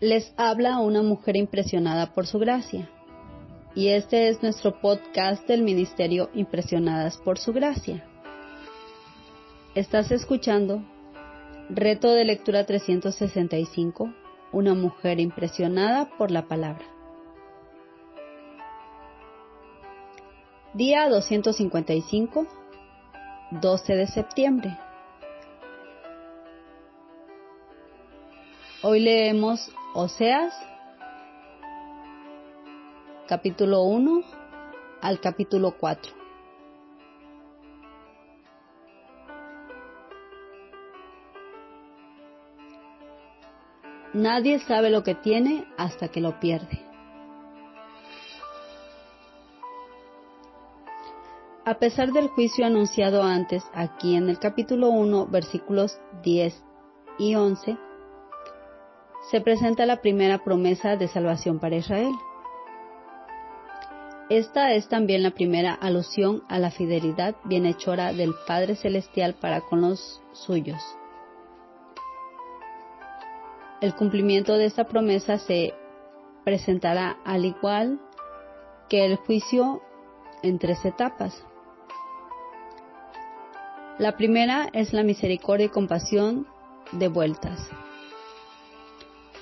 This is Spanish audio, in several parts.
Les habla una mujer impresionada por su gracia. Y este es nuestro podcast del Ministerio Impresionadas por su gracia. Estás escuchando Reto de Lectura 365, una mujer impresionada por la palabra. Día 255, 12 de septiembre. Hoy leemos Oseas, capítulo 1 al capítulo 4. Nadie sabe lo que tiene hasta que lo pierde. A pesar del juicio anunciado antes aquí en el capítulo 1, versículos 10 y 11, se presenta la primera promesa de salvación para Israel. Esta es también la primera alusión a la fidelidad bienhechora del Padre Celestial para con los suyos. El cumplimiento de esta promesa se presentará al igual que el juicio en tres etapas. La primera es la misericordia y compasión de vueltas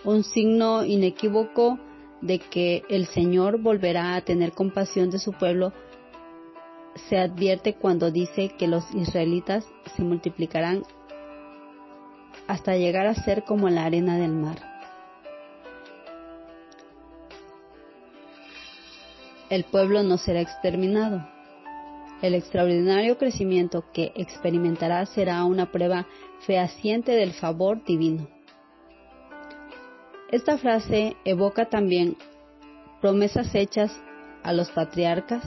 un signo inequívoco de que el Señor volverá a tener compasión de su pueblo se advierte cuando dice que los israelitas se multiplicarán hasta llegar a ser como la arena del mar. El pueblo no será exterminado. El extraordinario crecimiento que experimentará será una prueba fehaciente del favor divino. Esta frase evoca también promesas hechas a los patriarcas,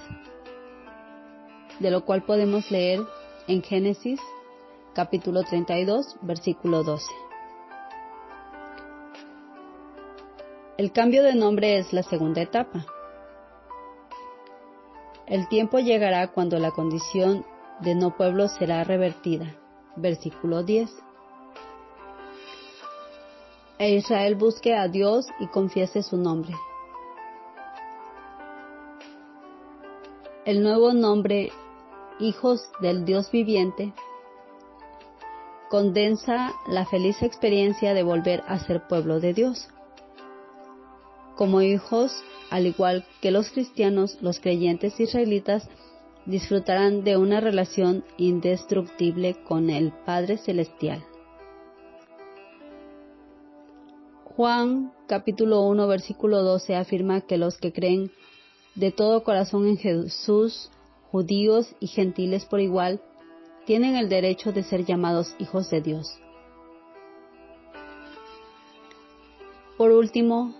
de lo cual podemos leer en Génesis capítulo 32, versículo 12. El cambio de nombre es la segunda etapa. El tiempo llegará cuando la condición de no pueblo será revertida. Versículo 10 e Israel busque a Dios y confiese su nombre. El nuevo nombre, hijos del Dios viviente, condensa la feliz experiencia de volver a ser pueblo de Dios. Como hijos, al igual que los cristianos, los creyentes israelitas disfrutarán de una relación indestructible con el Padre Celestial. Juan capítulo 1 versículo 12 afirma que los que creen de todo corazón en Jesús, judíos y gentiles por igual, tienen el derecho de ser llamados hijos de Dios. Por último,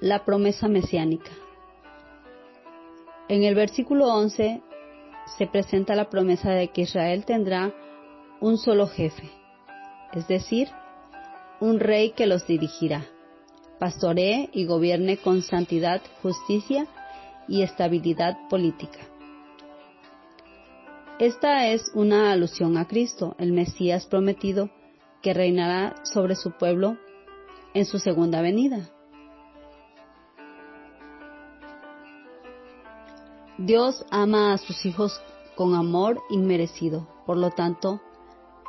la promesa mesiánica. En el versículo 11 se presenta la promesa de que Israel tendrá un solo jefe, es decir, un rey que los dirigirá, pastoree y gobierne con santidad, justicia y estabilidad política. Esta es una alusión a Cristo, el Mesías prometido, que reinará sobre su pueblo en su segunda venida. Dios ama a sus hijos con amor inmerecido, por lo tanto,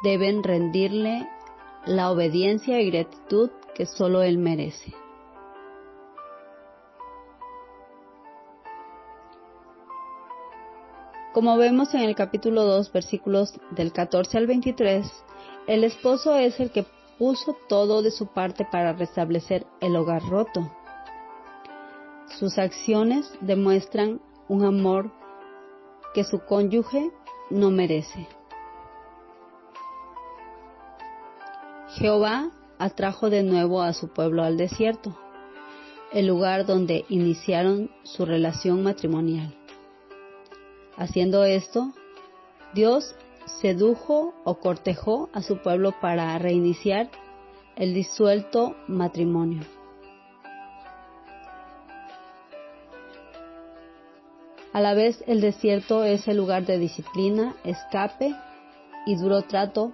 deben rendirle la obediencia y gratitud que solo Él merece. Como vemos en el capítulo 2, versículos del 14 al 23, el esposo es el que puso todo de su parte para restablecer el hogar roto. Sus acciones demuestran un amor que su cónyuge no merece. Jehová atrajo de nuevo a su pueblo al desierto, el lugar donde iniciaron su relación matrimonial. Haciendo esto, Dios sedujo o cortejó a su pueblo para reiniciar el disuelto matrimonio. A la vez el desierto es el lugar de disciplina, escape y duro trato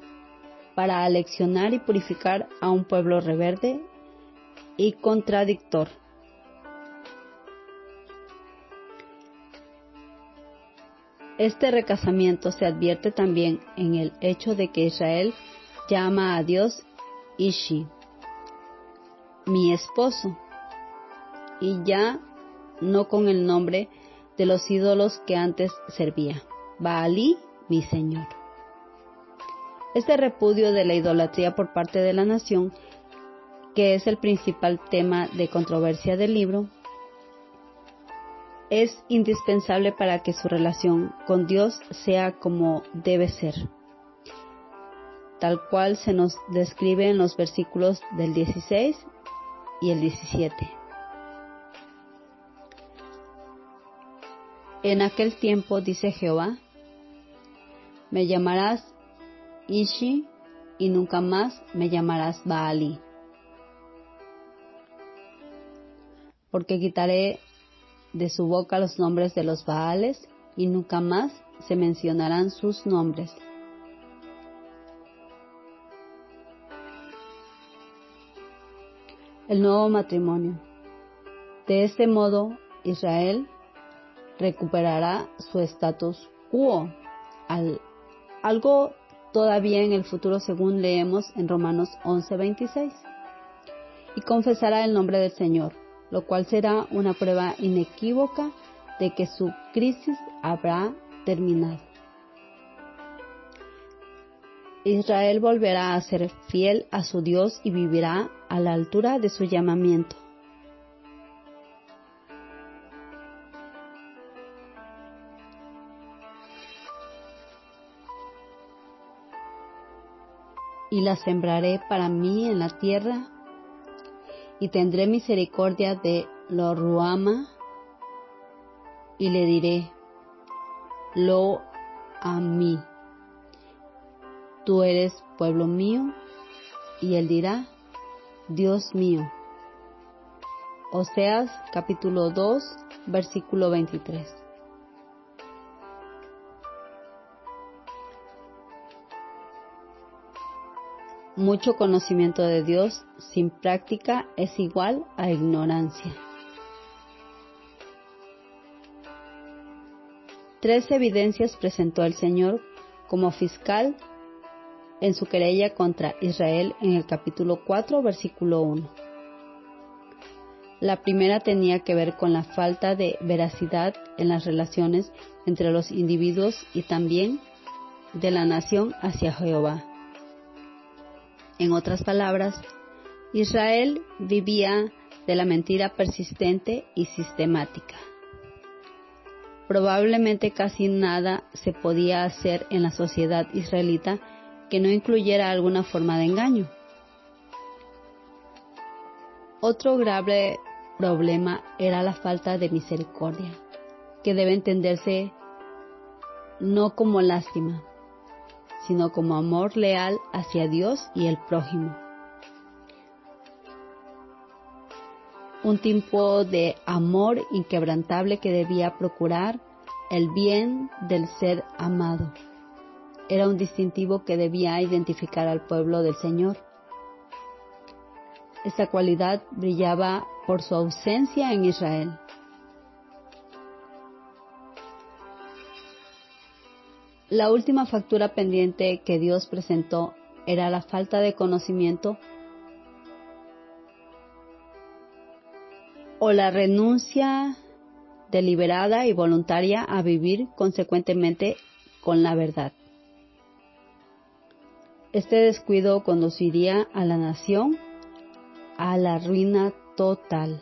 para aleccionar y purificar a un pueblo rebelde y contradictor. Este recasamiento se advierte también en el hecho de que Israel llama a Dios Ishi, mi esposo, y ya no con el nombre de los ídolos que antes servía, Baalí, mi Señor. Este repudio de la idolatría por parte de la nación, que es el principal tema de controversia del libro, es indispensable para que su relación con Dios sea como debe ser, tal cual se nos describe en los versículos del 16 y el 17. En aquel tiempo, dice Jehová, me llamarás Ishi y nunca más me llamarás Baali. Porque quitaré de su boca los nombres de los Baales y nunca más se mencionarán sus nombres. El nuevo matrimonio. De este modo, Israel recuperará su status quo, al, algo todavía en el futuro según leemos en Romanos 11:26, y confesará el nombre del Señor, lo cual será una prueba inequívoca de que su crisis habrá terminado. Israel volverá a ser fiel a su Dios y vivirá a la altura de su llamamiento. Y la sembraré para mí en la tierra, y tendré misericordia de lo Ruama, y le diré, lo a mí, tú eres pueblo mío, y él dirá, Dios mío. Oseas capítulo 2, versículo 23. Mucho conocimiento de Dios sin práctica es igual a ignorancia. Tres evidencias presentó el Señor como fiscal en su querella contra Israel en el capítulo 4, versículo 1. La primera tenía que ver con la falta de veracidad en las relaciones entre los individuos y también de la nación hacia Jehová. En otras palabras, Israel vivía de la mentira persistente y sistemática. Probablemente casi nada se podía hacer en la sociedad israelita que no incluyera alguna forma de engaño. Otro grave problema era la falta de misericordia, que debe entenderse no como lástima, sino como amor leal hacia Dios y el prójimo. Un tipo de amor inquebrantable que debía procurar el bien del ser amado. Era un distintivo que debía identificar al pueblo del Señor. Esta cualidad brillaba por su ausencia en Israel. La última factura pendiente que Dios presentó era la falta de conocimiento o la renuncia deliberada y voluntaria a vivir consecuentemente con la verdad. Este descuido conduciría a la nación a la ruina total.